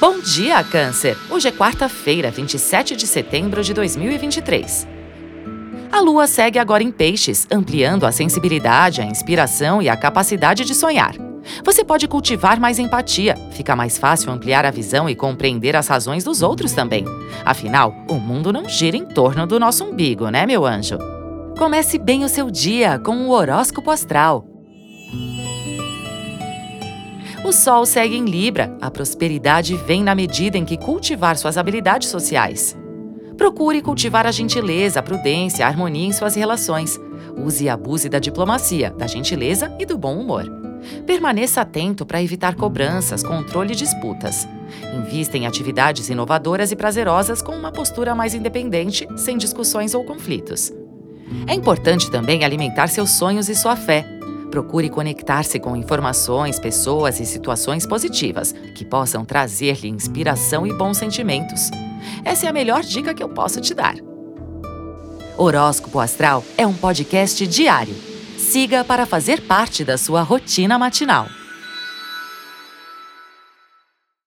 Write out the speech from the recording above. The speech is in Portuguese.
Bom dia, Câncer! Hoje é quarta-feira, 27 de setembro de 2023. A lua segue agora em Peixes, ampliando a sensibilidade, a inspiração e a capacidade de sonhar. Você pode cultivar mais empatia, fica mais fácil ampliar a visão e compreender as razões dos outros também. Afinal, o mundo não gira em torno do nosso umbigo, né, meu anjo? Comece bem o seu dia com o horóscopo astral. O Sol segue em Libra. A prosperidade vem na medida em que cultivar suas habilidades sociais. Procure cultivar a gentileza, a prudência, a harmonia em suas relações. Use e abuse da diplomacia, da gentileza e do bom humor. Permaneça atento para evitar cobranças, controle e disputas. Invista em atividades inovadoras e prazerosas com uma postura mais independente, sem discussões ou conflitos. É importante também alimentar seus sonhos e sua fé Procure conectar-se com informações, pessoas e situações positivas que possam trazer-lhe inspiração e bons sentimentos. Essa é a melhor dica que eu posso te dar. Horóscopo Astral é um podcast diário. Siga para fazer parte da sua rotina matinal.